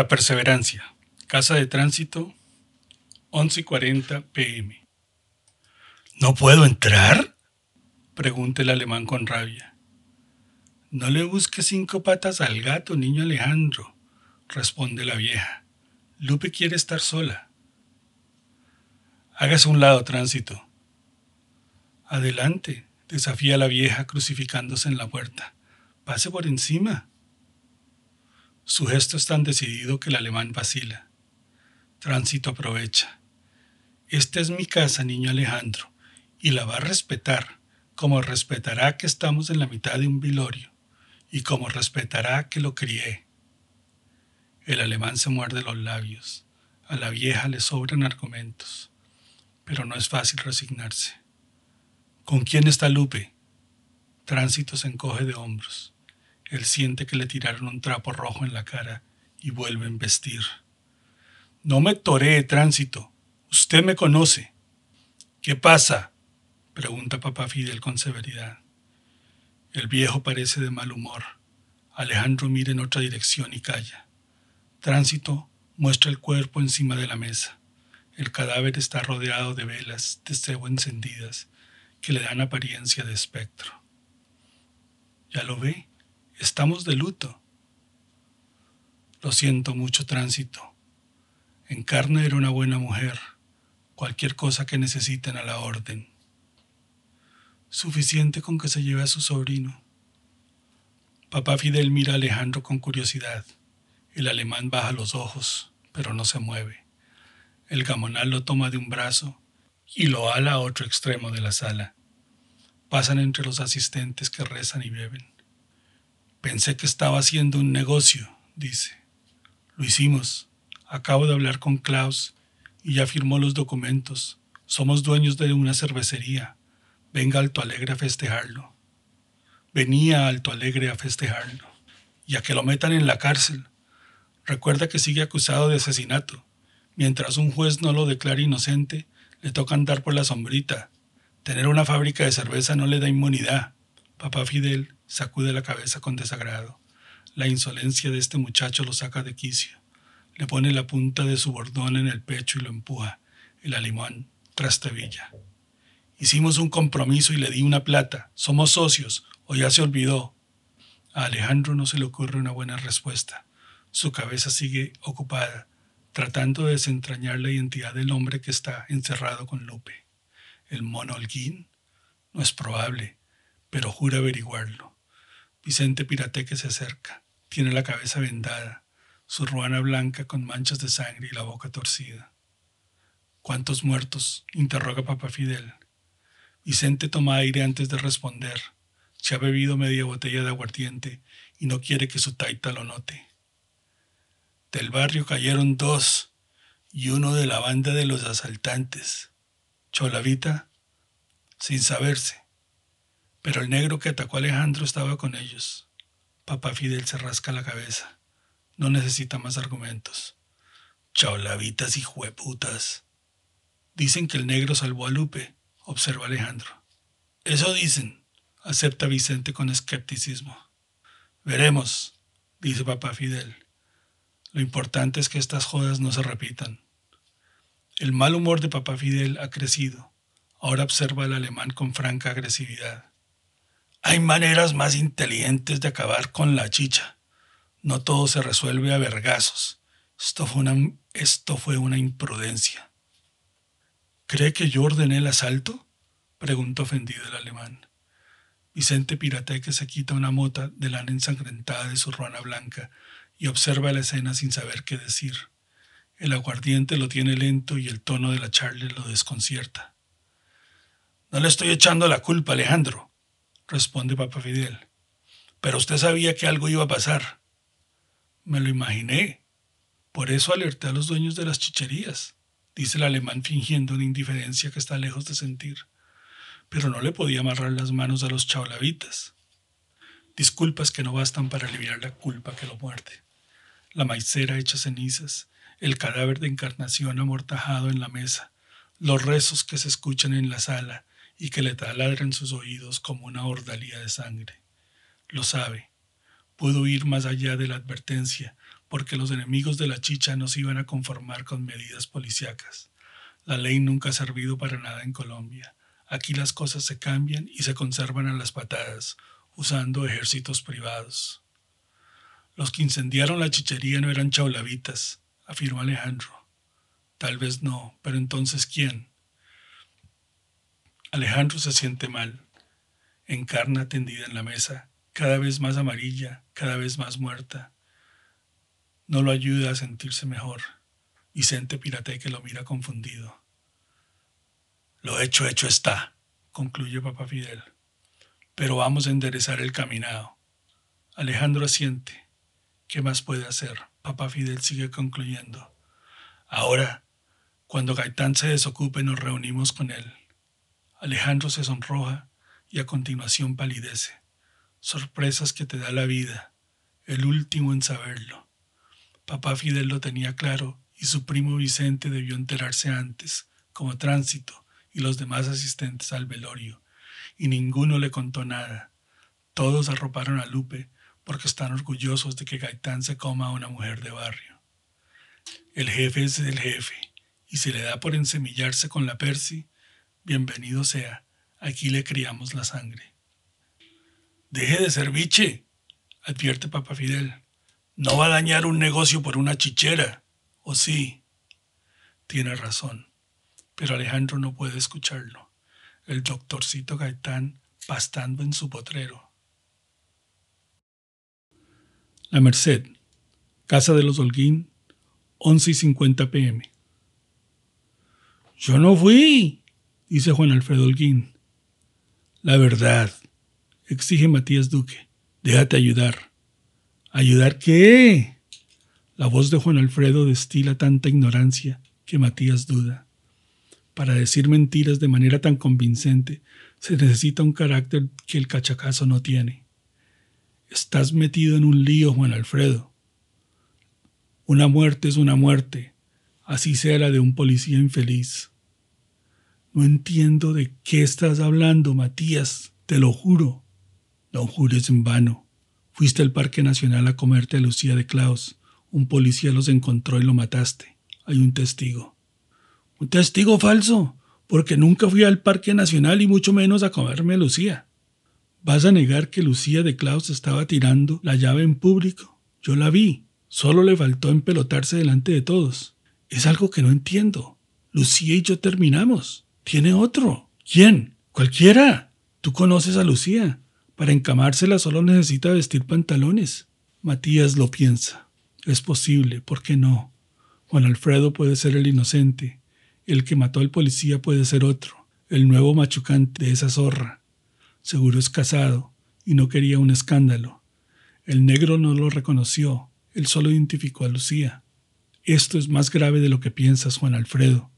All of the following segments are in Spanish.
La Perseverancia, Casa de Tránsito, 11 y 40 pm. ¿No puedo entrar? pregunta el alemán con rabia. No le busque cinco patas al gato, niño Alejandro, responde la vieja. Lupe quiere estar sola. Hágase un lado, tránsito. Adelante, desafía la vieja crucificándose en la puerta. Pase por encima. Su gesto es tan decidido que el alemán vacila. Tránsito aprovecha. Esta es mi casa, niño Alejandro, y la va a respetar, como respetará que estamos en la mitad de un vilorio, y como respetará que lo crié. El alemán se muerde los labios. A la vieja le sobran argumentos, pero no es fácil resignarse. ¿Con quién está Lupe? Tránsito se encoge de hombros. Él siente que le tiraron un trapo rojo en la cara y vuelve a embestir. No me toree, tránsito. Usted me conoce. ¿Qué pasa? pregunta papá Fidel con severidad. El viejo parece de mal humor. Alejandro mira en otra dirección y calla. Tránsito muestra el cuerpo encima de la mesa. El cadáver está rodeado de velas de cebo encendidas que le dan apariencia de espectro. ¿Ya lo ve? Estamos de luto. Lo siento mucho, tránsito. Encarna era una buena mujer. Cualquier cosa que necesiten a la orden. Suficiente con que se lleve a su sobrino. Papá Fidel mira a Alejandro con curiosidad. El alemán baja los ojos, pero no se mueve. El gamonal lo toma de un brazo y lo ala a otro extremo de la sala. Pasan entre los asistentes que rezan y beben. Pensé que estaba haciendo un negocio, dice. Lo hicimos. Acabo de hablar con Klaus y ya firmó los documentos. Somos dueños de una cervecería. Venga Alto Alegre a festejarlo. Venía Alto Alegre a festejarlo. Y a que lo metan en la cárcel. Recuerda que sigue acusado de asesinato. Mientras un juez no lo declare inocente, le toca andar por la sombrita. Tener una fábrica de cerveza no le da inmunidad. Papá Fidel sacude la cabeza con desagrado. La insolencia de este muchacho lo saca de quicio. Le pone la punta de su bordón en el pecho y lo empuja. El alimón trastevilla. Hicimos un compromiso y le di una plata. Somos socios. O ya se olvidó. A Alejandro no se le ocurre una buena respuesta. Su cabeza sigue ocupada, tratando de desentrañar la identidad del hombre que está encerrado con Lupe. ¿El mono Holguín? No es probable pero jura averiguarlo. Vicente Pirateque se acerca. Tiene la cabeza vendada, su ruana blanca con manchas de sangre y la boca torcida. ¿Cuántos muertos? interroga Papá Fidel. Vicente toma aire antes de responder. Se ha bebido media botella de aguardiente y no quiere que su taita lo note. Del barrio cayeron dos y uno de la banda de los asaltantes. Cholavita, sin saberse. Pero el negro que atacó a Alejandro estaba con ellos. Papá Fidel se rasca la cabeza. No necesita más argumentos. Chaulavitas y jueputas. Dicen que el negro salvó a Lupe, observa Alejandro. Eso dicen, acepta Vicente con escepticismo. Veremos, dice papá Fidel. Lo importante es que estas jodas no se repitan. El mal humor de papá Fidel ha crecido. Ahora observa al alemán con franca agresividad. Hay maneras más inteligentes de acabar con la chicha. No todo se resuelve a vergazos. Esto fue una, esto fue una imprudencia. ¿Cree que yo ordené el asalto? preguntó ofendido el alemán. Vicente Pirateque se quita una mota de lana ensangrentada de su ruana blanca y observa la escena sin saber qué decir. El aguardiente lo tiene lento y el tono de la charla lo desconcierta. No le estoy echando la culpa, Alejandro responde Papa Fidel. Pero usted sabía que algo iba a pasar. Me lo imaginé. Por eso alerté a los dueños de las chicherías, dice el alemán fingiendo una indiferencia que está lejos de sentir. Pero no le podía amarrar las manos a los chaulavitas. Disculpas que no bastan para aliviar la culpa que lo muerde. La maicera hecha cenizas, el cadáver de encarnación amortajado en la mesa, los rezos que se escuchan en la sala, y que le taladran sus oídos como una ordalía de sangre. Lo sabe. Pudo ir más allá de la advertencia, porque los enemigos de la chicha no se iban a conformar con medidas policíacas. La ley nunca ha servido para nada en Colombia. Aquí las cosas se cambian y se conservan a las patadas, usando ejércitos privados. Los que incendiaron la chichería no eran chaulavitas, afirmó Alejandro. Tal vez no, pero entonces ¿quién? Alejandro se siente mal. Encarna tendida en la mesa, cada vez más amarilla, cada vez más muerta. No lo ayuda a sentirse mejor. Vicente Pirateque lo mira confundido. Lo hecho, hecho está, concluye Papá Fidel. Pero vamos a enderezar el caminado. Alejandro asiente. ¿Qué más puede hacer? Papá Fidel sigue concluyendo. Ahora, cuando Gaitán se desocupe, nos reunimos con él. Alejandro se sonroja y a continuación palidece. Sorpresas que te da la vida, el último en saberlo. Papá Fidel lo tenía claro y su primo Vicente debió enterarse antes, como tránsito y los demás asistentes al velorio, y ninguno le contó nada. Todos arroparon a Lupe porque están orgullosos de que Gaitán se coma a una mujer de barrio. El jefe es el jefe, y si le da por ensemillarse con la Percy, bienvenido sea, aquí le criamos la sangre. Deje de ser biche, advierte Papa Fidel. No va a dañar un negocio por una chichera. ¿O sí? Tiene razón, pero Alejandro no puede escucharlo. El doctorcito Gaitán pastando en su potrero. La Merced, Casa de los Holguín, 11 y 50 pm. Yo no fui, dice Juan Alfredo Holguín. La verdad, exige Matías Duque. Déjate ayudar. ¿Ayudar qué? La voz de Juan Alfredo destila tanta ignorancia que Matías duda. Para decir mentiras de manera tan convincente se necesita un carácter que el cachacazo no tiene. Estás metido en un lío, Juan Alfredo. Una muerte es una muerte, así sea la de un policía infeliz. No entiendo de qué estás hablando, Matías, te lo juro. No jures en vano. Fuiste al Parque Nacional a comerte a Lucía de Klaus. Un policía los encontró y lo mataste. Hay un testigo. Un testigo falso, porque nunca fui al Parque Nacional y mucho menos a comerme a Lucía. ¿Vas a negar que Lucía de Klaus estaba tirando la llave en público? Yo la vi. Solo le faltó empelotarse delante de todos. Es algo que no entiendo. Lucía y yo terminamos. Tiene otro. ¿Quién? Cualquiera. Tú conoces a Lucía. Para encamársela solo necesita vestir pantalones. Matías lo piensa. Es posible, ¿por qué no? Juan Alfredo puede ser el inocente, el que mató al policía puede ser otro, el nuevo machucante de esa zorra. Seguro es casado y no quería un escándalo. El negro no lo reconoció, él solo identificó a Lucía. Esto es más grave de lo que piensas, Juan Alfredo.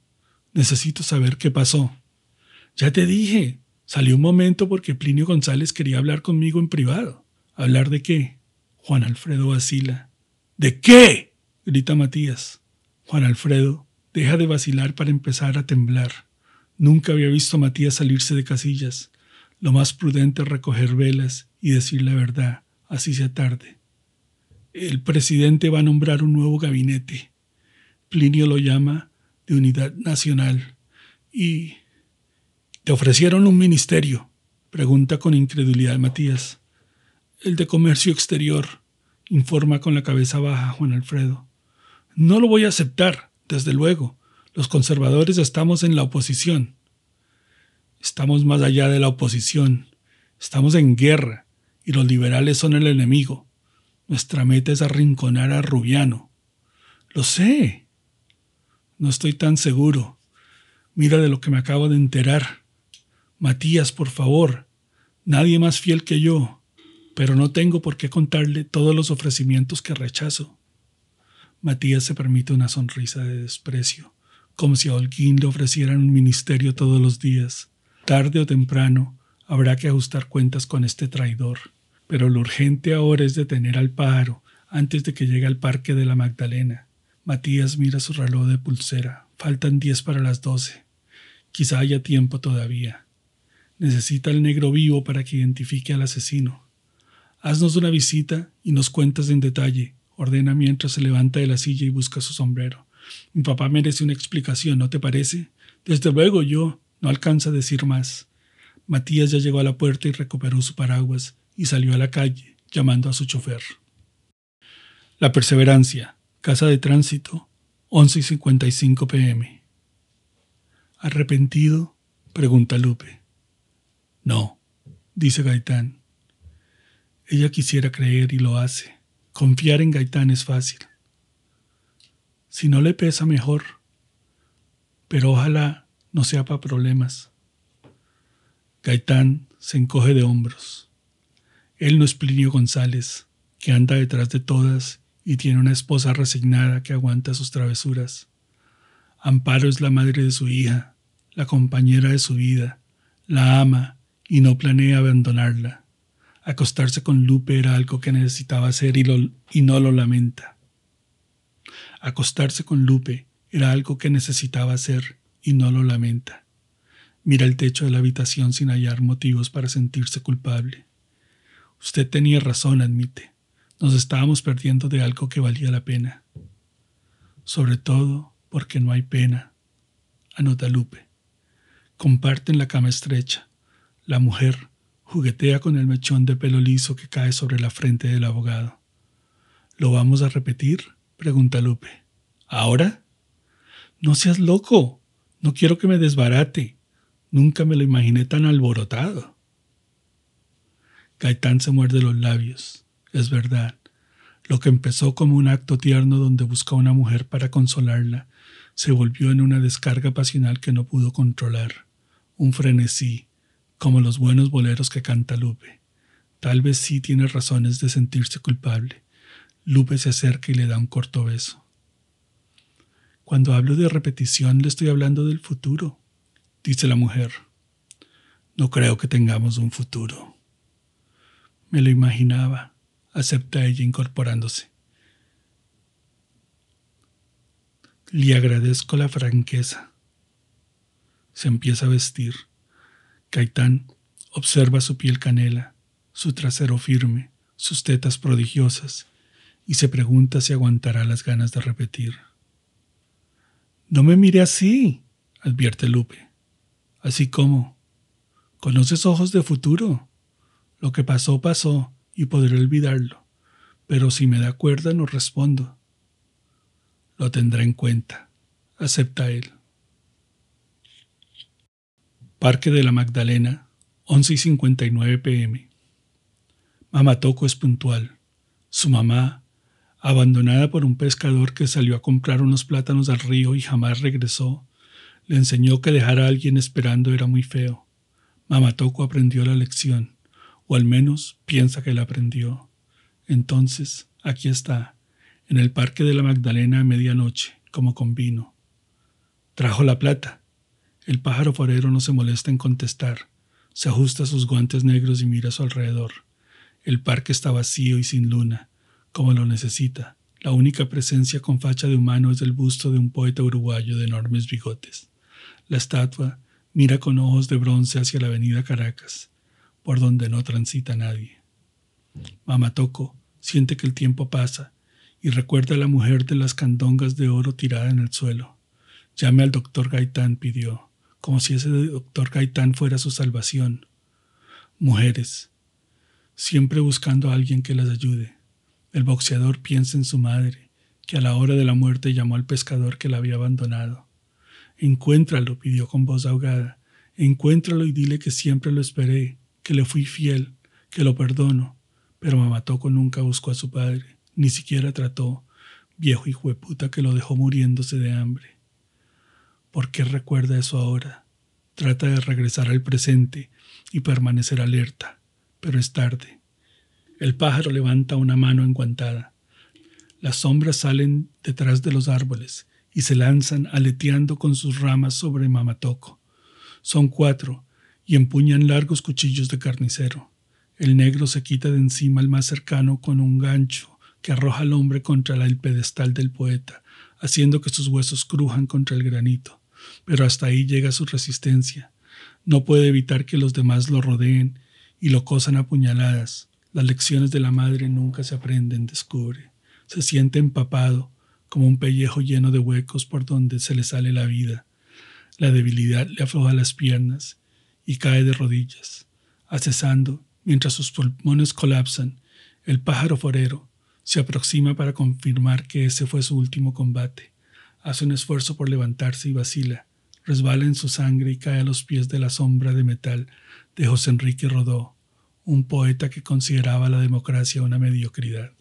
Necesito saber qué pasó. Ya te dije, salió un momento porque Plinio González quería hablar conmigo en privado. ¿Hablar de qué? Juan Alfredo vacila. ¿De qué? grita Matías. Juan Alfredo deja de vacilar para empezar a temblar. Nunca había visto a Matías salirse de casillas. Lo más prudente es recoger velas y decir la verdad, así sea tarde. El presidente va a nombrar un nuevo gabinete. Plinio lo llama Unidad Nacional. ¿Y te ofrecieron un ministerio? Pregunta con incredulidad Matías. El de Comercio Exterior, informa con la cabeza baja Juan Alfredo. No lo voy a aceptar, desde luego. Los conservadores estamos en la oposición. Estamos más allá de la oposición. Estamos en guerra y los liberales son el enemigo. Nuestra meta es arrinconar a Rubiano. Lo sé. No estoy tan seguro. Mira de lo que me acabo de enterar. Matías, por favor. Nadie más fiel que yo pero no tengo por qué contarle todos los ofrecimientos que rechazo. Matías se permite una sonrisa de desprecio, como si a Holguín le ofrecieran un ministerio todos los días. Tarde o temprano habrá que ajustar cuentas con este traidor, pero lo urgente ahora es detener al pájaro antes de que llegue al parque de la Magdalena. Matías mira su reloj de pulsera. Faltan diez para las doce. Quizá haya tiempo todavía. Necesita el negro vivo para que identifique al asesino. Haznos una visita y nos cuentas en detalle, ordena mientras se levanta de la silla y busca su sombrero. Mi papá merece una explicación, ¿no te parece? Desde luego yo. No alcanza a decir más. Matías ya llegó a la puerta y recuperó su paraguas y salió a la calle, llamando a su chofer. La Perseverancia, Casa de Tránsito, 11 y 55 pm. ¿Arrepentido? pregunta Lupe. No, dice Gaitán. Ella quisiera creer y lo hace. Confiar en Gaitán es fácil. Si no le pesa mejor, pero ojalá no sea para problemas. Gaitán se encoge de hombros. Él no es Plinio González, que anda detrás de todas y tiene una esposa resignada que aguanta sus travesuras. Amparo es la madre de su hija, la compañera de su vida, la ama y no planea abandonarla. Acostarse con Lupe era algo que necesitaba hacer y, no lo lamenta. Acostarse con Lupe era algo que necesitaba hacer y no lo lamenta. Mira el techo de la habitación sin hallar motivos para sentirse culpable. Usted tenía razón, admite. Nos estábamos perdiendo de algo que valía la pena. Sobre todo porque no hay pena, anota Lupe. Comparten la cama estrecha. La mujer juguetea con el mechón de pelo liso que cae sobre la frente del abogado. ¿Lo vamos a repetir? pregunta Lupe. ¿Ahora? No seas loco. No quiero que me desbarate. Nunca me lo imaginé tan alborotado. Gaitán se muerde los labios. Es verdad. Lo que empezó como un acto tierno donde buscó a una mujer para consolarla, se volvió en una descarga pasional que no pudo controlar. Un frenesí, como los buenos boleros que canta Lupe. Tal vez sí tiene razones de sentirse culpable. Lupe se acerca y le da un corto beso. Cuando hablo de repetición le estoy hablando del futuro, dice la mujer. No creo que tengamos un futuro. Me lo imaginaba, acepta ella incorporándose. Le agradezco la franqueza. Se empieza a vestir. Caitán observa su piel canela, su trasero firme, sus tetas prodigiosas, y se pregunta si aguantará las ganas de repetir. No me mire así, advierte Lupe. Así como, conoces ojos de futuro. Lo que pasó, pasó, y podré olvidarlo. Pero si me da cuerda, no respondo. Lo tendré en cuenta, acepta él. Parque de la Magdalena, 11 y 59 pm. Mamá Toco es puntual. Su mamá, abandonada por un pescador que salió a comprar unos plátanos al río y jamás regresó, le enseñó que dejar a alguien esperando era muy feo. Mamatoco aprendió la lección, o al menos piensa que la aprendió. Entonces, aquí está, en el Parque de la Magdalena a medianoche, como con vino. Trajo la plata. El pájaro forero no se molesta en contestar. Se ajusta sus guantes negros y mira a su alrededor. El parque está vacío y sin luna como lo necesita. La única presencia con facha de humano es el busto de un poeta uruguayo de enormes bigotes. La estatua mira con ojos de bronce hacia la avenida Caracas, por donde no transita nadie. Mamatoco siente que el tiempo pasa y recuerda a la mujer de las candongas de oro tirada en el suelo. Llame al doctor Gaitán, pidió, como si ese doctor Gaitán fuera su salvación. Mujeres, siempre buscando a alguien que las ayude. El boxeador piensa en su madre, que a la hora de la muerte llamó al pescador que la había abandonado. Encuéntralo, pidió con voz ahogada. Encuéntralo y dile que siempre lo esperé, que le fui fiel, que lo perdono. Pero Mamatoco nunca buscó a su padre, ni siquiera trató, viejo hijo de puta que lo dejó muriéndose de hambre. ¿Por qué recuerda eso ahora? Trata de regresar al presente y permanecer alerta, pero es tarde. El pájaro levanta una mano enguantada. Las sombras salen detrás de los árboles y se lanzan aleteando con sus ramas sobre Mamatoco. Son cuatro y empuñan largos cuchillos de carnicero. El negro se quita de encima el más cercano con un gancho que arroja al hombre contra el pedestal del poeta, haciendo que sus huesos crujan contra el granito. Pero hasta ahí llega su resistencia. No puede evitar que los demás lo rodeen y lo cosan a puñaladas. Las lecciones de la madre nunca se aprenden, descubre. Se siente empapado, como un pellejo lleno de huecos por donde se le sale la vida. La debilidad le afloja las piernas y cae de rodillas, accesando mientras sus pulmones colapsan. El pájaro forero se aproxima para confirmar que ese fue su último combate. Hace un esfuerzo por levantarse y vacila. Resbala en su sangre y cae a los pies de la sombra de metal de José Enrique Rodó, un poeta que consideraba la democracia una mediocridad.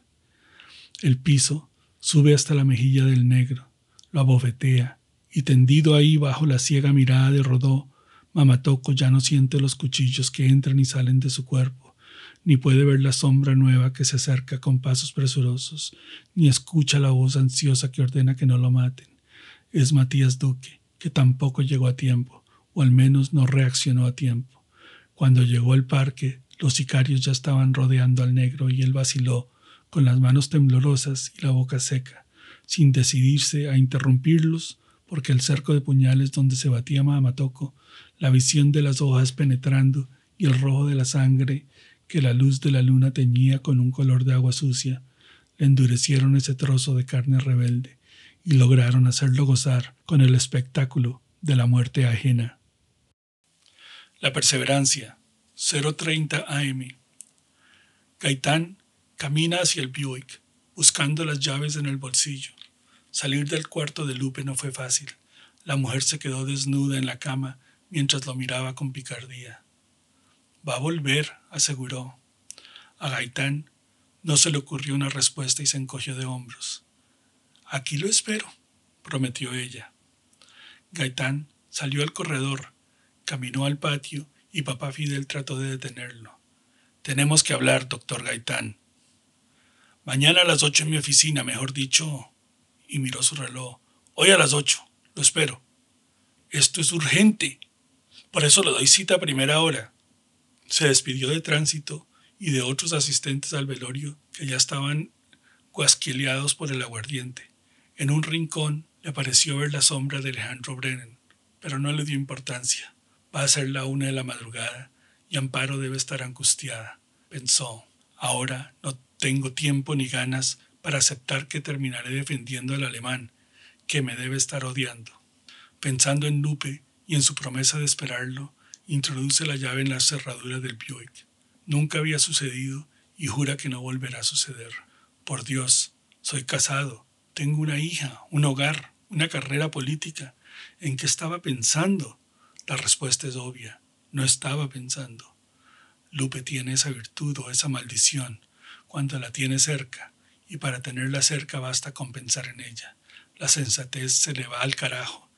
El piso sube hasta la mejilla del negro, lo abofetea, y tendido ahí bajo la ciega mirada de Rodó, Mamatoco ya no siente los cuchillos que entran y salen de su cuerpo, ni puede ver la sombra nueva que se acerca con pasos presurosos, ni escucha la voz ansiosa que ordena que no lo maten. Es Matías Duque, que tampoco llegó a tiempo, o al menos no reaccionó a tiempo. Cuando llegó al parque, los sicarios ya estaban rodeando al negro y él vaciló, con las manos temblorosas y la boca seca, sin decidirse a interrumpirlos, porque el cerco de puñales donde se batía Mamatoco, la visión de las hojas penetrando y el rojo de la sangre que la luz de la luna teñía con un color de agua sucia, le endurecieron ese trozo de carne rebelde y lograron hacerlo gozar con el espectáculo de la muerte ajena. La perseverancia, 030 AM. Gaitán camina hacia el Buick, buscando las llaves en el bolsillo. Salir del cuarto de Lupe no fue fácil. La mujer se quedó desnuda en la cama mientras lo miraba con picardía. Va a volver, aseguró. A Gaitán no se le ocurrió una respuesta y se encogió de hombros. Aquí lo espero, prometió ella. Gaitán salió al corredor, caminó al patio y papá Fidel trató de detenerlo. Tenemos que hablar, doctor Gaitán. Mañana a las ocho en mi oficina, mejor dicho. Y miró su reloj. Hoy a las ocho. Lo espero. Esto es urgente. Por eso le doy cita a primera hora. Se despidió de tránsito y de otros asistentes al velorio que ya estaban guasquileados por el aguardiente. En un rincón le pareció ver la sombra de Alejandro Brennan, pero no le dio importancia. Va a ser la una de la madrugada y Amparo debe estar angustiada. Pensó, ahora no tengo tiempo ni ganas para aceptar que terminaré defendiendo al alemán, que me debe estar odiando. Pensando en Lupe y en su promesa de esperarlo, introduce la llave en la cerradura del Buick. Nunca había sucedido y jura que no volverá a suceder. Por Dios, soy casado, tengo una hija, un hogar, una carrera política. ¿En qué estaba pensando? La respuesta es obvia. No estaba pensando. Lupe tiene esa virtud o esa maldición cuando la tiene cerca, y para tenerla cerca basta con pensar en ella. La sensatez se le va al carajo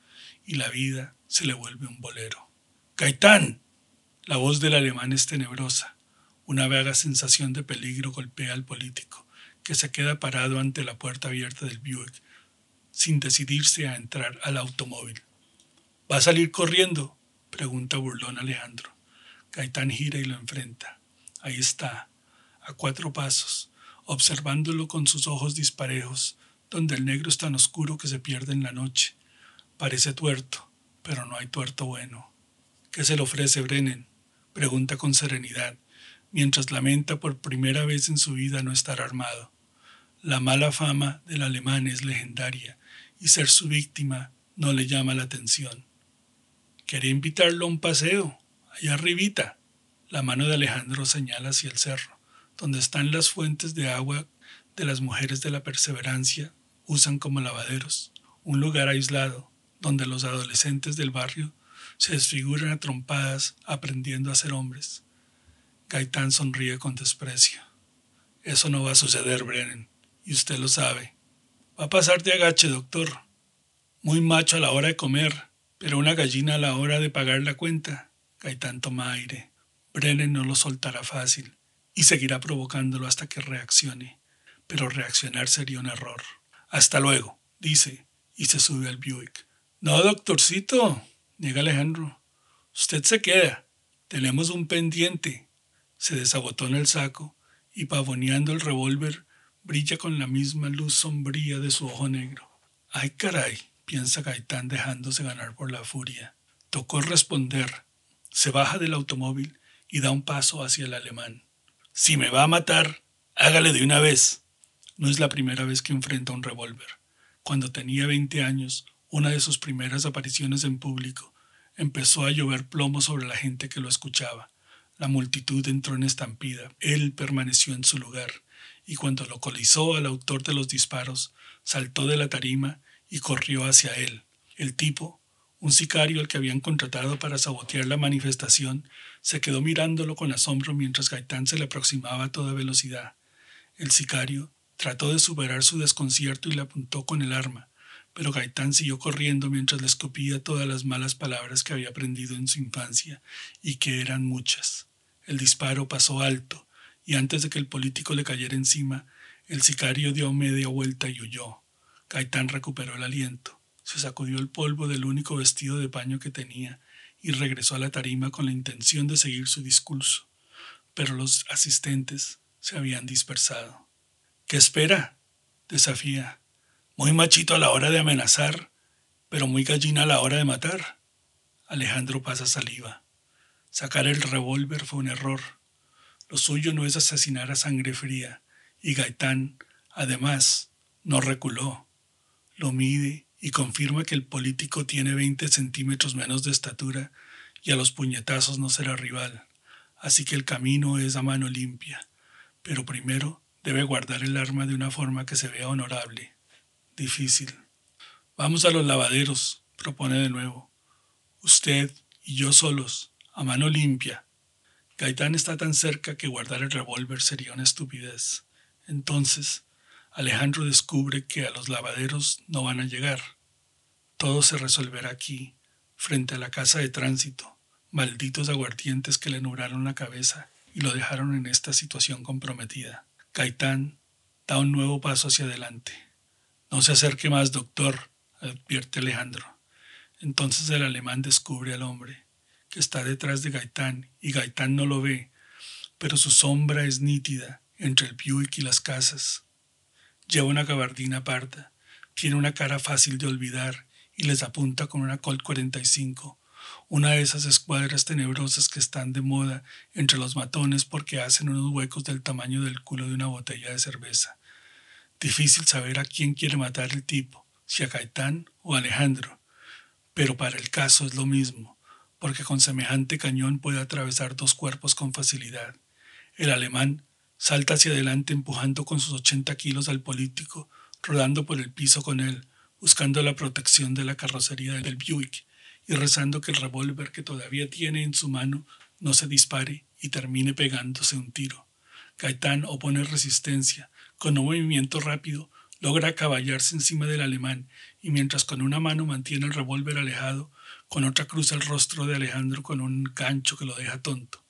y la vida se le vuelve un bolero. ¡Gaitán! La voz del alemán es tenebrosa. Una vaga sensación de peligro golpea al político que se queda parado ante la puerta abierta del Buick, sin decidirse a entrar al automóvil. ¿Va a salir corriendo? pregunta burlón Alejandro. Gaitán gira y lo enfrenta. Ahí está, a cuatro pasos, observándolo con sus ojos disparejos, donde el negro es tan oscuro que se pierde en la noche. Parece tuerto, pero no hay tuerto bueno. ¿Qué se le ofrece Brennan? Pregunta con serenidad, mientras lamenta por primera vez en su vida no estar armado. La mala fama del alemán es legendaria y ser su víctima no le llama la atención. Quería invitarlo a un paseo, allá arribita. La mano de Alejandro señala hacia el cerro, donde están las fuentes de agua de las mujeres de la perseverancia, usan como lavaderos, un lugar aislado, donde los adolescentes del barrio se desfiguran a trompadas aprendiendo a ser hombres. Gaitán sonríe con desprecio. Eso no va a suceder, Brennan y usted lo sabe. Va a pasar de agache, doctor. Muy macho a la hora de comer, pero una gallina a la hora de pagar la cuenta. Gaitán toma aire. Brennan no lo soltará fácil y seguirá provocándolo hasta que reaccione. Pero reaccionar sería un error. Hasta luego, dice, y se sube al Buick. No, doctorcito, niega Alejandro. Usted se queda. Tenemos un pendiente. Se desabotona el saco y pavoneando el revólver brilla con la misma luz sombría de su ojo negro. Ay, caray, piensa Gaitán dejándose ganar por la furia. Tocó responder. Se baja del automóvil y da un paso hacia el alemán. Si me va a matar, hágale de una vez. No es la primera vez que enfrenta un revólver. Cuando tenía 20 años, una de sus primeras apariciones en público, empezó a llover plomo sobre la gente que lo escuchaba. La multitud entró en estampida. Él permaneció en su lugar, y cuando localizó al autor de los disparos, saltó de la tarima y corrió hacia él. El tipo, un sicario al que habían contratado para sabotear la manifestación, se quedó mirándolo con asombro mientras Gaitán se le aproximaba a toda velocidad. El sicario trató de superar su desconcierto y le apuntó con el arma, pero Gaitán siguió corriendo mientras le escupía todas las malas palabras que había aprendido en su infancia, y que eran muchas. El disparo pasó alto, y antes de que el político le cayera encima, el sicario dio media vuelta y huyó. Gaitán recuperó el aliento, se sacudió el polvo del único vestido de paño que tenía y regresó a la tarima con la intención de seguir su discurso, pero los asistentes se habían dispersado. ¿Qué espera? desafía. Muy machito a la hora de amenazar, pero muy gallina a la hora de matar. Alejandro pasa saliva. Sacar el revólver fue un error. Lo suyo no es asesinar a sangre fría, y Gaitán, además, no reculó. Lo mide y confirma que el político tiene 20 centímetros menos de estatura y a los puñetazos no será rival. Así que el camino es a mano limpia. Pero primero debe guardar el arma de una forma que se vea honorable difícil. Vamos a los lavaderos, propone de nuevo. Usted y yo solos, a mano limpia. Gaitán está tan cerca que guardar el revólver sería una estupidez. Entonces, Alejandro descubre que a los lavaderos no van a llegar. Todo se resolverá aquí, frente a la casa de tránsito, malditos aguardientes que le nubraron la cabeza y lo dejaron en esta situación comprometida. Gaitán da un nuevo paso hacia adelante. No se acerque más, doctor, advierte Alejandro. Entonces el alemán descubre al hombre, que está detrás de Gaitán, y Gaitán no lo ve, pero su sombra es nítida entre el Buick y las casas. Lleva una gabardina parda, tiene una cara fácil de olvidar y les apunta con una Colt 45, una de esas escuadras tenebrosas que están de moda entre los matones porque hacen unos huecos del tamaño del culo de una botella de cerveza. Difícil saber a quién quiere matar el tipo, si a Gaitán o a Alejandro, pero para el caso es lo mismo, porque con semejante cañón puede atravesar dos cuerpos con facilidad. El alemán salta hacia adelante empujando con sus 80 kilos al político, rodando por el piso con él, buscando la protección de la carrocería del Buick y rezando que el revólver que todavía tiene en su mano no se dispare y termine pegándose un tiro. Gaitán opone resistencia, con un movimiento rápido, logra acaballarse encima del alemán y mientras con una mano mantiene el revólver alejado, con otra cruza el rostro de Alejandro con un gancho que lo deja tonto.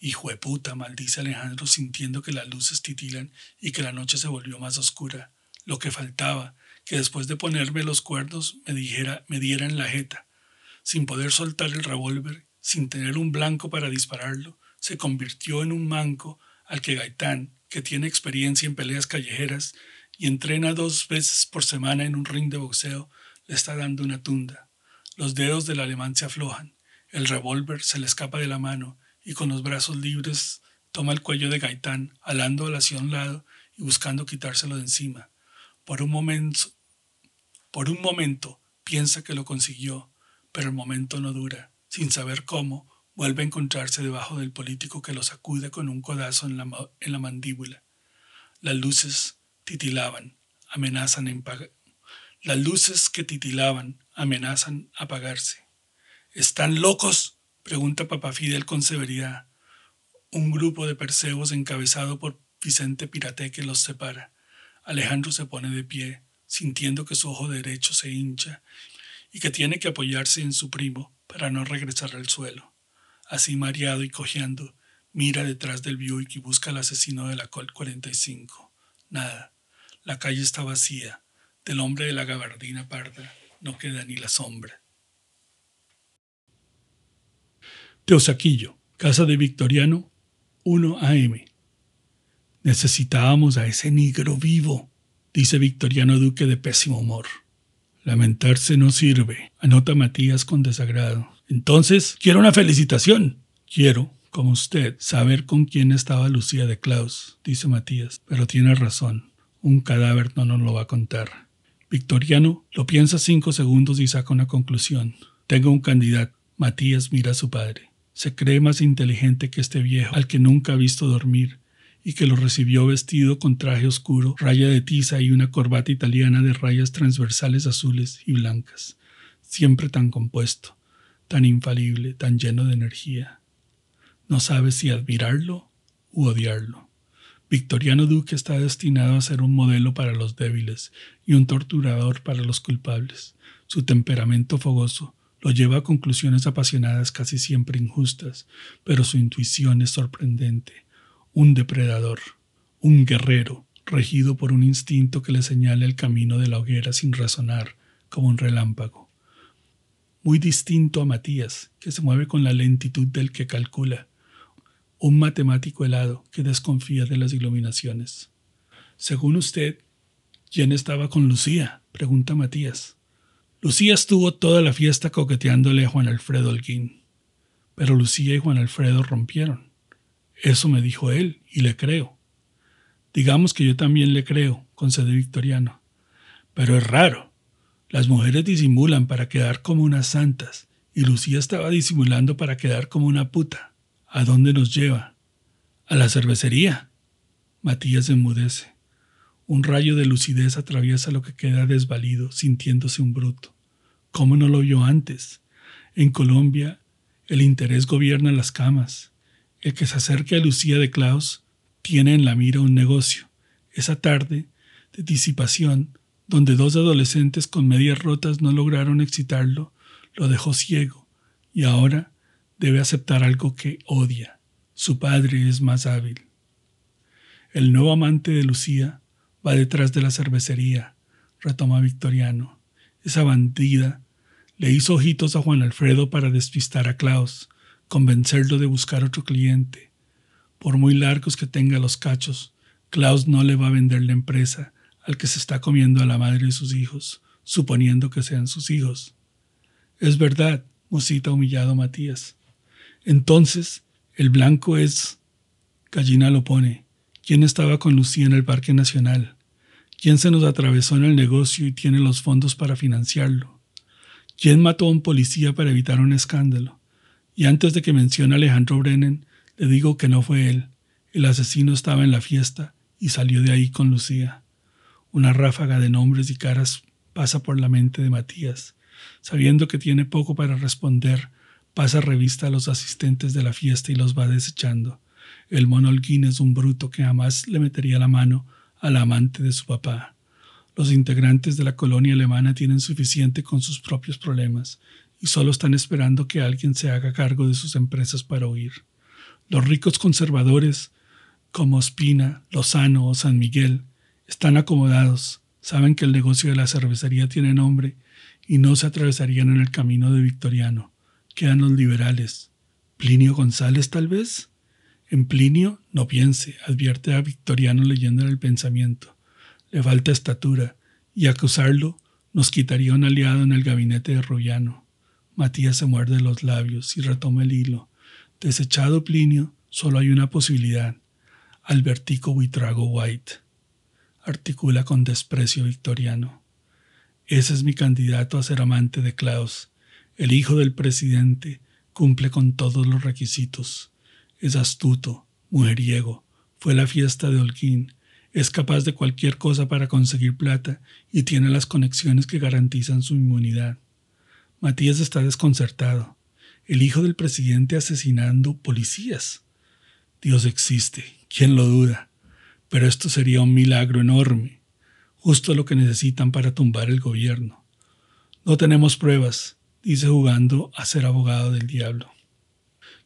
Hijo de puta, maldice Alejandro sintiendo que las luces titilan y que la noche se volvió más oscura. Lo que faltaba, que después de ponerme los cuerdos me dijera, me diera en la jeta. Sin poder soltar el revólver, sin tener un blanco para dispararlo, se convirtió en un manco al que Gaitán, que tiene experiencia en peleas callejeras y entrena dos veces por semana en un ring de boxeo, le está dando una tunda. Los dedos del alemán se aflojan, el revólver se le escapa de la mano y con los brazos libres toma el cuello de Gaitán, alando hacia un lado y buscando quitárselo de encima. Por un momento, por un momento piensa que lo consiguió, pero el momento no dura. Sin saber cómo, vuelve a encontrarse debajo del político que lo sacude con un codazo en la, en la mandíbula. Las luces titilaban, amenazan en Las luces que titilaban amenazan apagarse. ¿Están locos? pregunta Papá Fidel con severidad. Un grupo de percebos encabezado por Vicente Pirateque los separa. Alejandro se pone de pie, sintiendo que su ojo derecho se hincha y que tiene que apoyarse en su primo para no regresar al suelo. Así mareado y cojeando, mira detrás del Buick y busca al asesino de la Colt 45. Nada. La calle está vacía. Del hombre de la gabardina parda no queda ni la sombra. Teosaquillo, casa de Victoriano, 1 AM. Necesitábamos a ese negro vivo, dice Victoriano Duque de pésimo humor. Lamentarse no sirve, anota Matías con desagrado. Entonces, quiero una felicitación. Quiero, como usted, saber con quién estaba Lucía de Klaus, dice Matías, pero tiene razón. Un cadáver no nos lo va a contar. Victoriano lo piensa cinco segundos y saca una conclusión. Tengo un candidato. Matías mira a su padre. Se cree más inteligente que este viejo, al que nunca ha visto dormir, y que lo recibió vestido con traje oscuro, raya de tiza y una corbata italiana de rayas transversales azules y blancas. Siempre tan compuesto, tan infalible, tan lleno de energía. No sabe si admirarlo u odiarlo. Victoriano Duque está destinado a ser un modelo para los débiles y un torturador para los culpables. Su temperamento fogoso lo lleva a conclusiones apasionadas casi siempre injustas, pero su intuición es sorprendente. Un depredador, un guerrero, regido por un instinto que le señala el camino de la hoguera sin razonar, como un relámpago. Muy distinto a Matías, que se mueve con la lentitud del que calcula, un matemático helado que desconfía de las iluminaciones. Según usted, ¿quién estaba con Lucía? pregunta Matías. Lucía estuvo toda la fiesta coqueteándole a Juan Alfredo Holguín. Pero Lucía y Juan Alfredo rompieron. Eso me dijo él, y le creo. Digamos que yo también le creo, concede Victoriano. Pero es raro. Las mujeres disimulan para quedar como unas santas, y Lucía estaba disimulando para quedar como una puta. ¿A dónde nos lleva? A la cervecería. Matías enmudece. Un rayo de lucidez atraviesa lo que queda desvalido, sintiéndose un bruto. ¿Cómo no lo vio antes? En Colombia, el interés gobierna las camas. El que se acerque a Lucía de Klaus tiene en la mira un negocio. Esa tarde de disipación, donde dos adolescentes con medias rotas no lograron excitarlo, lo dejó ciego, y ahora debe aceptar algo que odia. Su padre es más hábil. El nuevo amante de Lucía va detrás de la cervecería, retoma Victoriano. Esa bandida le hizo ojitos a Juan Alfredo para despistar a Klaus, convencerlo de buscar otro cliente. Por muy largos que tenga los cachos, Klaus no le va a vender la empresa al que se está comiendo a la madre de sus hijos, suponiendo que sean sus hijos. Es verdad, musita humillado Matías. Entonces, el blanco es... Gallina lo pone. ¿Quién estaba con Lucía en el Parque Nacional? ¿Quién se nos atravesó en el negocio y tiene los fondos para financiarlo? ¿Quién mató a un policía para evitar un escándalo? Y antes de que mencione a Alejandro Brennan, le digo que no fue él. El asesino estaba en la fiesta y salió de ahí con Lucía. Una ráfaga de nombres y caras pasa por la mente de Matías. Sabiendo que tiene poco para responder, Pasa revista a los asistentes de la fiesta y los va desechando. El monolguín es un bruto que jamás le metería la mano al amante de su papá. Los integrantes de la colonia alemana tienen suficiente con sus propios problemas y solo están esperando que alguien se haga cargo de sus empresas para huir. Los ricos conservadores, como Espina, Lozano o San Miguel, están acomodados, saben que el negocio de la cervecería tiene nombre y no se atravesarían en el camino de Victoriano quedan los liberales. Plinio González, tal vez. En Plinio no piense, advierte a Victoriano leyendo el pensamiento. Le falta estatura, y acusarlo nos quitaría un aliado en el gabinete de Rullano. Matías se muerde los labios y retoma el hilo. Desechado Plinio, solo hay una posibilidad. Albertico Buitrago White. Articula con desprecio Victoriano. Ese es mi candidato a ser amante de Klaus. El hijo del presidente cumple con todos los requisitos. Es astuto, mujeriego, fue la fiesta de Holguín, es capaz de cualquier cosa para conseguir plata y tiene las conexiones que garantizan su inmunidad. Matías está desconcertado. El hijo del presidente asesinando policías. Dios existe, ¿quién lo duda? Pero esto sería un milagro enorme, justo lo que necesitan para tumbar el gobierno. No tenemos pruebas, dice jugando a ser abogado del diablo.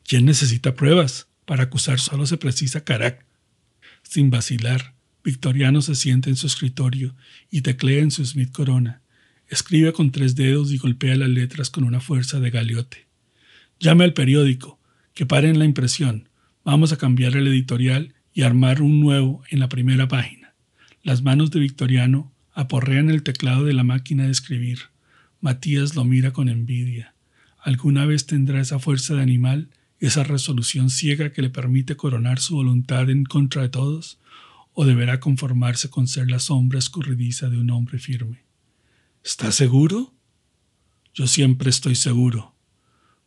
¿Quién necesita pruebas? Para acusar solo se precisa carácter. Sin vacilar, Victoriano se sienta en su escritorio y teclea en su Smith Corona. Escribe con tres dedos y golpea las letras con una fuerza de galeote. Llame al periódico, que paren la impresión. Vamos a cambiar el editorial y armar un nuevo en la primera página. Las manos de Victoriano aporrean el teclado de la máquina de escribir. Matías lo mira con envidia. ¿Alguna vez tendrá esa fuerza de animal, esa resolución ciega que le permite coronar su voluntad en contra de todos? o deberá conformarse con ser la sombra escurridiza de un hombre firme. ¿Estás seguro? Yo siempre estoy seguro.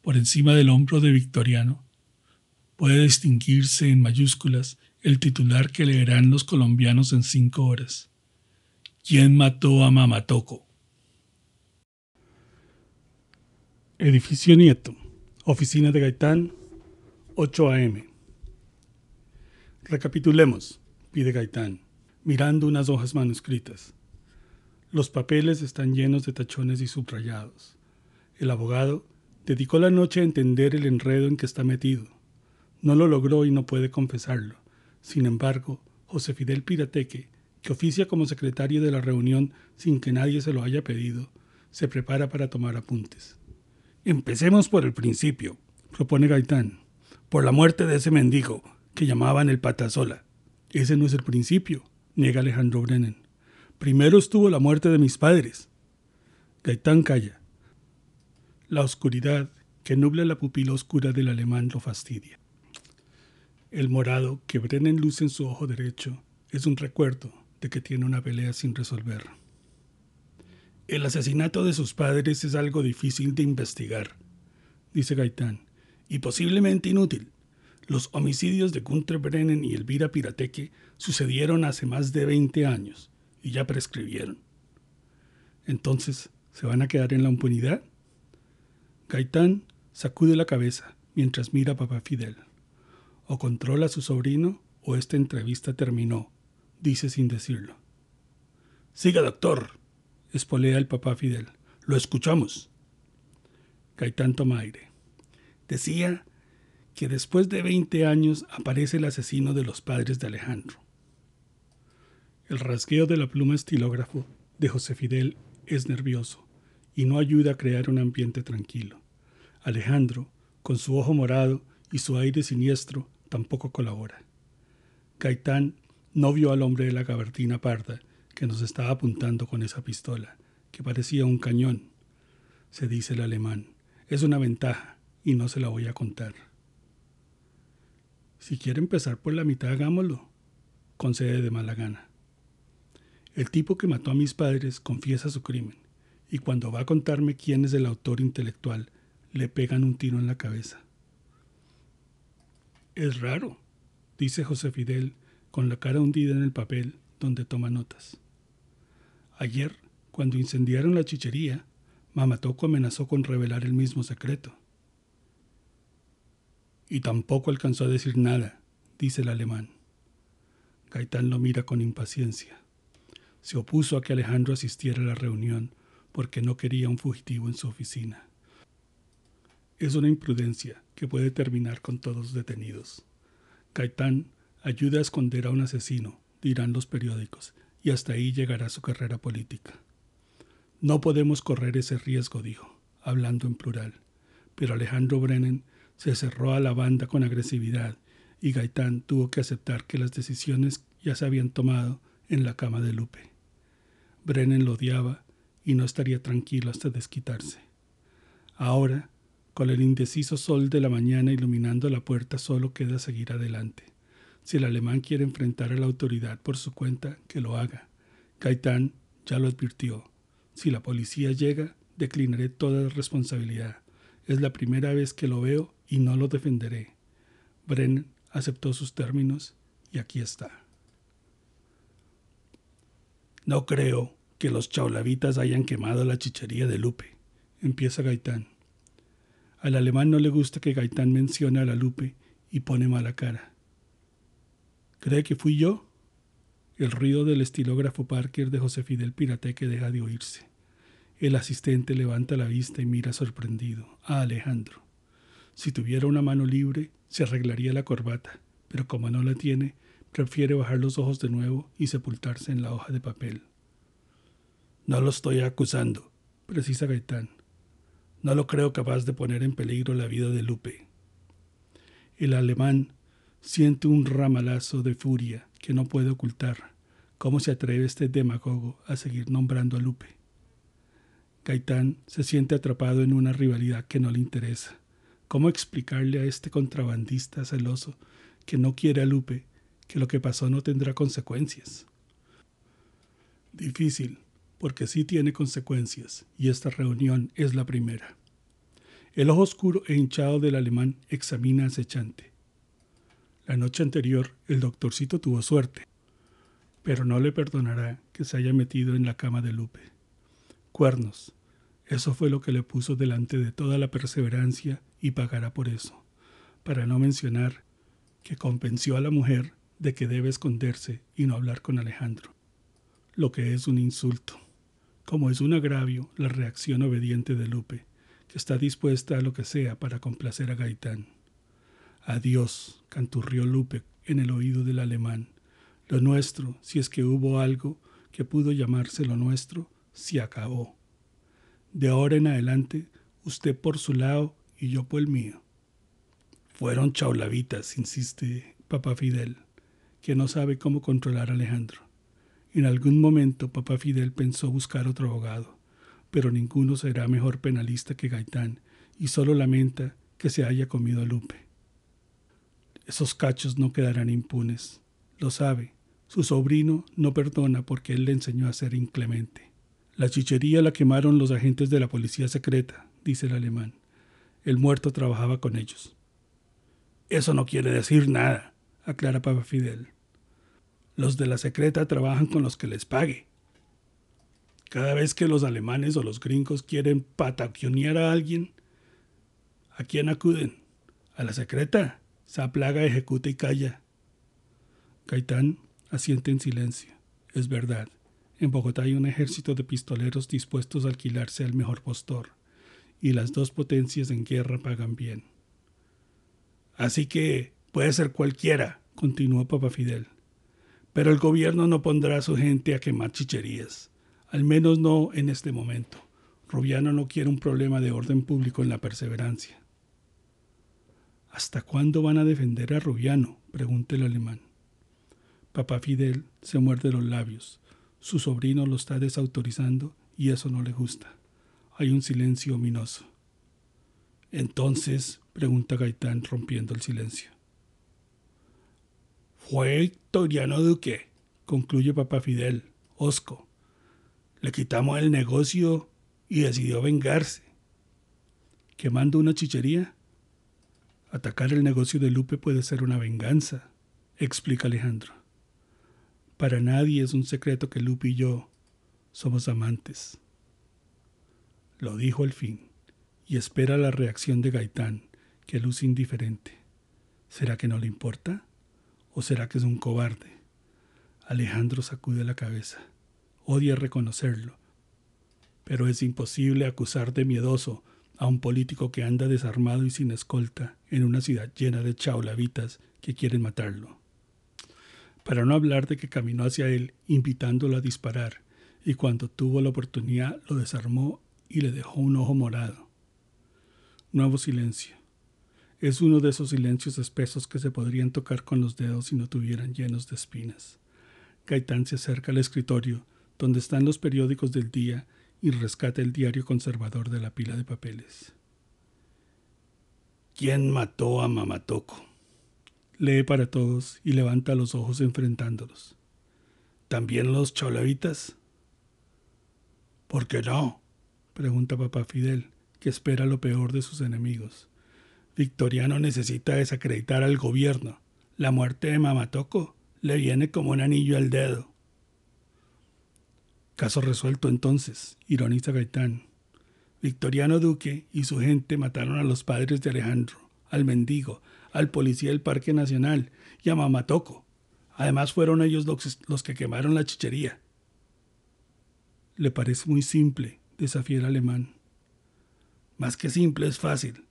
Por encima del hombro de Victoriano puede distinguirse en mayúsculas el titular que leerán los colombianos en cinco horas. ¿Quién mató a Mamatoco? Edificio Nieto, oficina de Gaitán, 8 a.m. Recapitulemos, pide Gaitán, mirando unas hojas manuscritas. Los papeles están llenos de tachones y subrayados. El abogado dedicó la noche a entender el enredo en que está metido. No lo logró y no puede confesarlo. Sin embargo, José Fidel Pirateque, que oficia como secretario de la reunión sin que nadie se lo haya pedido, se prepara para tomar apuntes. Empecemos por el principio, propone Gaitán, por la muerte de ese mendigo que llamaban el Patasola. Ese no es el principio, niega Alejandro Brennan. Primero estuvo la muerte de mis padres. Gaitán calla. La oscuridad que nubla la pupila oscura del alemán lo fastidia. El morado que Brennan luce en su ojo derecho es un recuerdo de que tiene una pelea sin resolver. El asesinato de sus padres es algo difícil de investigar, dice Gaitán, y posiblemente inútil. Los homicidios de Gunther Brennan y Elvira Pirateque sucedieron hace más de 20 años y ya prescribieron. Entonces, ¿se van a quedar en la impunidad? Gaitán sacude la cabeza mientras mira a papá Fidel. O controla a su sobrino o esta entrevista terminó, dice sin decirlo. Siga, doctor, espolea el papá Fidel. Lo escuchamos. Gaitán toma aire. Decía que después de 20 años aparece el asesino de los padres de Alejandro. El rasgueo de la pluma estilógrafo de José Fidel es nervioso y no ayuda a crear un ambiente tranquilo. Alejandro, con su ojo morado y su aire siniestro, tampoco colabora. Gaitán no vio al hombre de la gabardina parda que nos estaba apuntando con esa pistola, que parecía un cañón. Se dice el alemán. Es una ventaja y no se la voy a contar. Si quiere empezar por la mitad, hagámoslo, concede de mala gana. El tipo que mató a mis padres confiesa su crimen, y cuando va a contarme quién es el autor intelectual, le pegan un tiro en la cabeza. Es raro, dice José Fidel, con la cara hundida en el papel donde toma notas. Ayer, cuando incendiaron la chichería, Mamatoco amenazó con revelar el mismo secreto. Y tampoco alcanzó a decir nada, dice el alemán. Gaitán lo mira con impaciencia. Se opuso a que Alejandro asistiera a la reunión porque no quería un fugitivo en su oficina. Es una imprudencia que puede terminar con todos detenidos. Gaitán ayuda a esconder a un asesino, dirán los periódicos, y hasta ahí llegará su carrera política. No podemos correr ese riesgo, dijo, hablando en plural, pero Alejandro Brennan se cerró a la banda con agresividad y Gaitán tuvo que aceptar que las decisiones ya se habían tomado en la cama de Lupe. Brennan lo odiaba y no estaría tranquilo hasta desquitarse. Ahora, con el indeciso sol de la mañana iluminando la puerta, solo queda seguir adelante. Si el alemán quiere enfrentar a la autoridad por su cuenta, que lo haga. Gaitán ya lo advirtió. Si la policía llega, declinaré toda responsabilidad. Es la primera vez que lo veo y no lo defenderé. Bren aceptó sus términos y aquí está. No creo que los chaulavitas hayan quemado la chichería de Lupe, empieza Gaitán. Al alemán no le gusta que Gaitán mencione a la Lupe y pone mala cara. ¿Cree que fui yo? El ruido del estilógrafo Parker de José Fidel Pirateque deja de oírse. El asistente levanta la vista y mira sorprendido a Alejandro. Si tuviera una mano libre, se arreglaría la corbata, pero como no la tiene, prefiere bajar los ojos de nuevo y sepultarse en la hoja de papel. No lo estoy acusando, precisa Gaitán. No lo creo capaz de poner en peligro la vida de Lupe. El alemán Siente un ramalazo de furia que no puede ocultar. ¿Cómo se atreve este demagogo a seguir nombrando a Lupe? Gaitán se siente atrapado en una rivalidad que no le interesa. ¿Cómo explicarle a este contrabandista celoso que no quiere a Lupe que lo que pasó no tendrá consecuencias. Difícil, porque sí tiene consecuencias, y esta reunión es la primera. El ojo oscuro e hinchado del alemán examina acechante. La noche anterior el doctorcito tuvo suerte, pero no le perdonará que se haya metido en la cama de Lupe. Cuernos, eso fue lo que le puso delante de toda la perseverancia y pagará por eso, para no mencionar que convenció a la mujer de que debe esconderse y no hablar con Alejandro, lo que es un insulto, como es un agravio la reacción obediente de Lupe, que está dispuesta a lo que sea para complacer a Gaitán. Adiós, canturrió Lupe en el oído del alemán. Lo nuestro, si es que hubo algo que pudo llamarse lo nuestro, se acabó. De ahora en adelante, usted por su lado y yo por el mío. Fueron chaulavitas, insiste papá Fidel, que no sabe cómo controlar a Alejandro. En algún momento papá Fidel pensó buscar otro abogado, pero ninguno será mejor penalista que Gaitán, y solo lamenta que se haya comido a Lupe. Esos cachos no quedarán impunes. Lo sabe. Su sobrino no perdona porque él le enseñó a ser inclemente. La chichería la quemaron los agentes de la policía secreta, dice el alemán. El muerto trabajaba con ellos. Eso no quiere decir nada, aclara Papa Fidel. Los de la secreta trabajan con los que les pague. Cada vez que los alemanes o los gringos quieren patacionar a alguien, ¿a quién acuden? ¿A la secreta? Esa plaga ejecuta y calla. Gaitán asiente en silencio. Es verdad. En Bogotá hay un ejército de pistoleros dispuestos a alquilarse al mejor postor, y las dos potencias en guerra pagan bien. Así que puede ser cualquiera, continuó Papa Fidel. Pero el gobierno no pondrá a su gente a quemar chicherías, al menos no en este momento. Rubiano no quiere un problema de orden público en la perseverancia. ¿Hasta cuándo van a defender a Rubiano? pregunta el alemán. Papá Fidel se muerde los labios. Su sobrino lo está desautorizando y eso no le gusta. Hay un silencio ominoso. Entonces, pregunta Gaitán rompiendo el silencio. Fue Victoriano Duque, concluye papá Fidel, Osco. Le quitamos el negocio y decidió vengarse. ¿Quemando una chichería? Atacar el negocio de Lupe puede ser una venganza, explica Alejandro. Para nadie es un secreto que Lupe y yo somos amantes. Lo dijo al fin, y espera la reacción de Gaitán, que luce indiferente. ¿Será que no le importa? ¿O será que es un cobarde? Alejandro sacude la cabeza. Odia reconocerlo, pero es imposible acusar de miedoso a un político que anda desarmado y sin escolta en una ciudad llena de chaulavitas que quieren matarlo para no hablar de que caminó hacia él invitándolo a disparar, y cuando tuvo la oportunidad lo desarmó y le dejó un ojo morado. Nuevo silencio. Es uno de esos silencios espesos que se podrían tocar con los dedos si no tuvieran llenos de espinas. Gaitán se acerca al escritorio, donde están los periódicos del día, y rescata el diario conservador de la pila de papeles. ¿Quién mató a Mamatoco? lee para todos y levanta los ojos enfrentándolos. ¿También los chaulavitas? ¿Por qué no? pregunta papá Fidel, que espera lo peor de sus enemigos. Victoriano necesita desacreditar al gobierno. La muerte de Mamatoco le viene como un anillo al dedo. Caso resuelto entonces, ironiza Gaitán. Victoriano Duque y su gente mataron a los padres de Alejandro, al mendigo, al policía del Parque Nacional y a Mamatoco. Además fueron ellos los, que quemaron la chichería. Le parece muy simple, desafía el alemán. Más que simple, es fácil.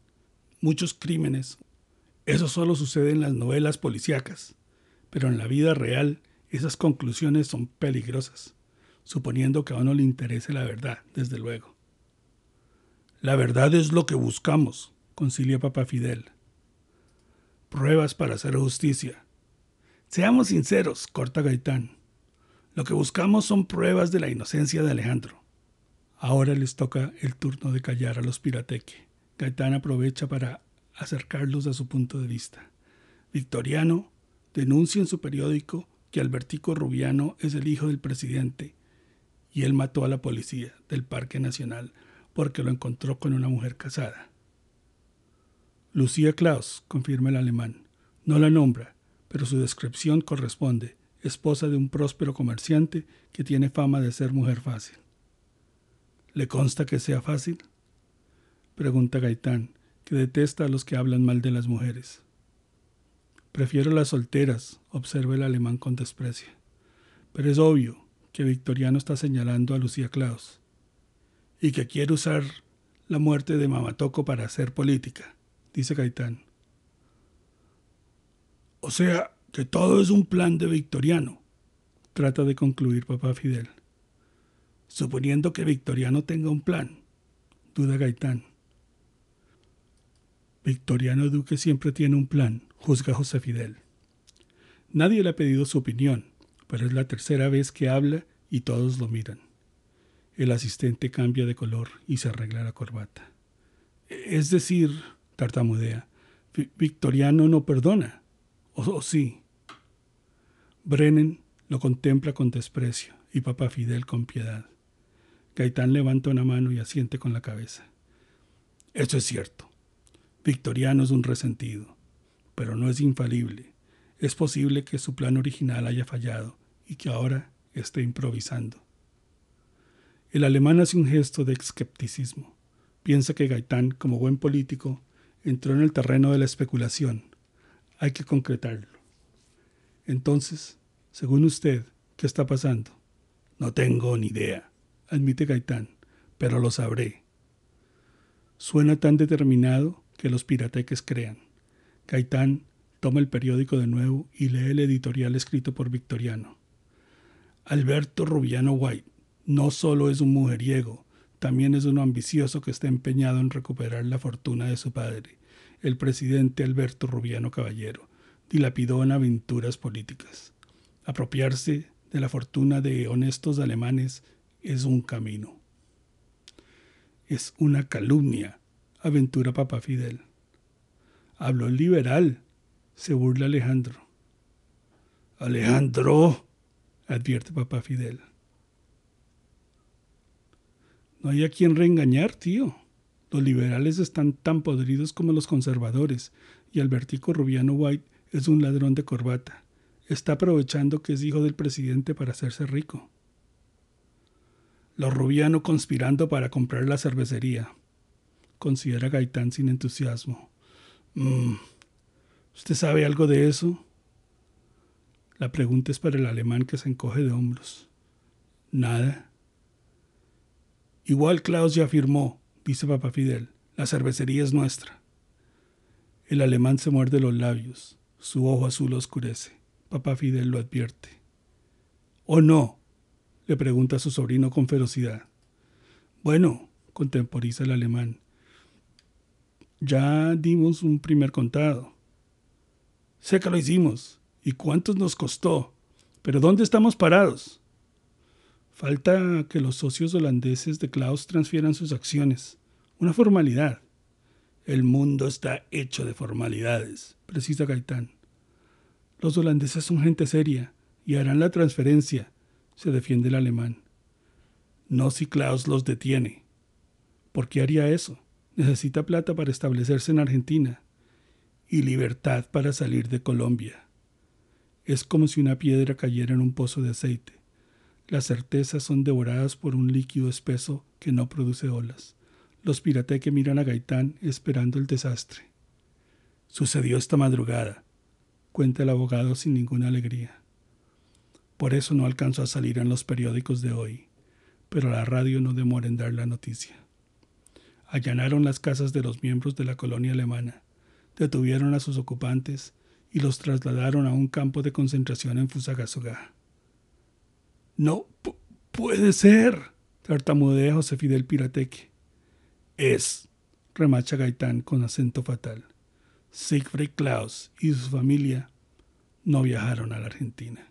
Muchos crímenes. Eso solo sucede en las novelas policíacas. Pero en la vida real, esas conclusiones son peligrosas, suponiendo que a uno le interese la verdad, desde luego. La verdad es lo que buscamos, concilia Papa Fidel pruebas para hacer justicia. Seamos sinceros, corta Gaitán. Lo que buscamos son pruebas de la inocencia de Alejandro. Ahora les toca el turno de callar a los pirateque. Gaitán aprovecha para acercarlos a su punto de vista. Victoriano denuncia en su periódico que Albertico Rubiano es el hijo del presidente y él mató a la policía del Parque Nacional porque lo encontró con una mujer casada. Lucía Klaus, confirma el alemán, no la nombra, pero su descripción corresponde, esposa de un próspero comerciante que tiene fama de ser mujer fácil. ¿Le consta que sea fácil? Pregunta Gaitán, que detesta a los que hablan mal de las mujeres. Prefiero las solteras, observa el alemán con desprecio. Pero es obvio que Victoriano está señalando a Lucía Klaus y que quiere usar la muerte de Mamatoco para hacer política, dice Gaitán. O sea, que todo es un plan de Victoriano, trata de concluir papá Fidel. Suponiendo que Victoriano tenga un plan, duda Gaitán. Victoriano Duque siempre tiene un plan, juzga José Fidel. Nadie le ha pedido su opinión, pero es la tercera vez que habla y todos lo miran. El asistente cambia de color y se arregla la corbata. Es decir, tartamudea, Victoriano no perdona. ¿O, sí? Brennan lo contempla con desprecio y papá Fidel con piedad. Gaitán levanta una mano y asiente con la cabeza. Eso es cierto. Victoriano es un resentido, pero no es infalible. Es posible que su plan original haya fallado y que ahora esté improvisando. El alemán hace un gesto de escepticismo. Piensa que Gaitán, como buen político, entró en el terreno de la especulación. Hay que concretarlo. Entonces, según usted, ¿qué está pasando? No tengo ni idea, admite Gaitán, pero lo sabré. Suena tan determinado que los pirateques crean. Gaitán toma el periódico de nuevo y lee el editorial escrito por Victoriano. Alberto Rubiano White no solo es un mujeriego, también es un ambicioso que está empeñado en recuperar la fortuna de su padre, el presidente Alberto Rubiano Caballero, dilapidó en aventuras políticas. Apropiarse de la fortuna de honestos alemanes es un camino. Es una calumnia, aventura papá Fidel. Habló el liberal, se burla Alejandro. Alejandro, advierte papá Fidel. No hay a quien reengañar, tío. Los liberales están tan podridos como los conservadores, y Albertico Rubiano White es un ladrón de corbata. Está aprovechando que es hijo del presidente para hacerse rico. Los Rubiano conspirando para comprar la cervecería considera Gaitán sin entusiasmo. Mm, ¿Usted sabe algo de eso? La pregunta es para el alemán que se encoge de hombros. Nada. Igual Klaus ya afirmó, dice Papa Fidel, la cervecería es nuestra. El alemán se muerde los labios, su ojo azul oscurece. Papá Fidel lo advierte. ¿O no? le pregunta su sobrino con ferocidad. Bueno, contemporiza el alemán, ya dimos un primer contado. Sé que lo hicimos. ¿Y cuántos nos costó? Pero ¿dónde estamos parados? Falta que los socios holandeses de Klaus transfieran sus acciones. Una formalidad. El mundo está hecho de formalidades, precisa Gaitán. Los holandeses son gente seria y harán la transferencia, se defiende el alemán. No si Klaus los detiene. ¿Por qué haría eso? Necesita plata para establecerse en Argentina y libertad para salir de Colombia. Es como si una piedra cayera en un pozo de aceite. Las certezas son devoradas por un líquido espeso que no produce olas. Los pirateque miran a Gaitán esperando el desastre. Sucedió esta madrugada, cuenta el abogado sin ninguna alegría. Por eso no alcanzó a salir en los periódicos de hoy, pero la radio no demora en dar la noticia allanaron las casas de los miembros de la colonia alemana, detuvieron a sus ocupantes y los trasladaron a un campo de concentración en Fusagasugá. No puede ser, tartamudea José Fidel Pirateque. Es, remacha Gaitán con acento fatal. Siegfried Klaus y su familia no viajaron a la Argentina.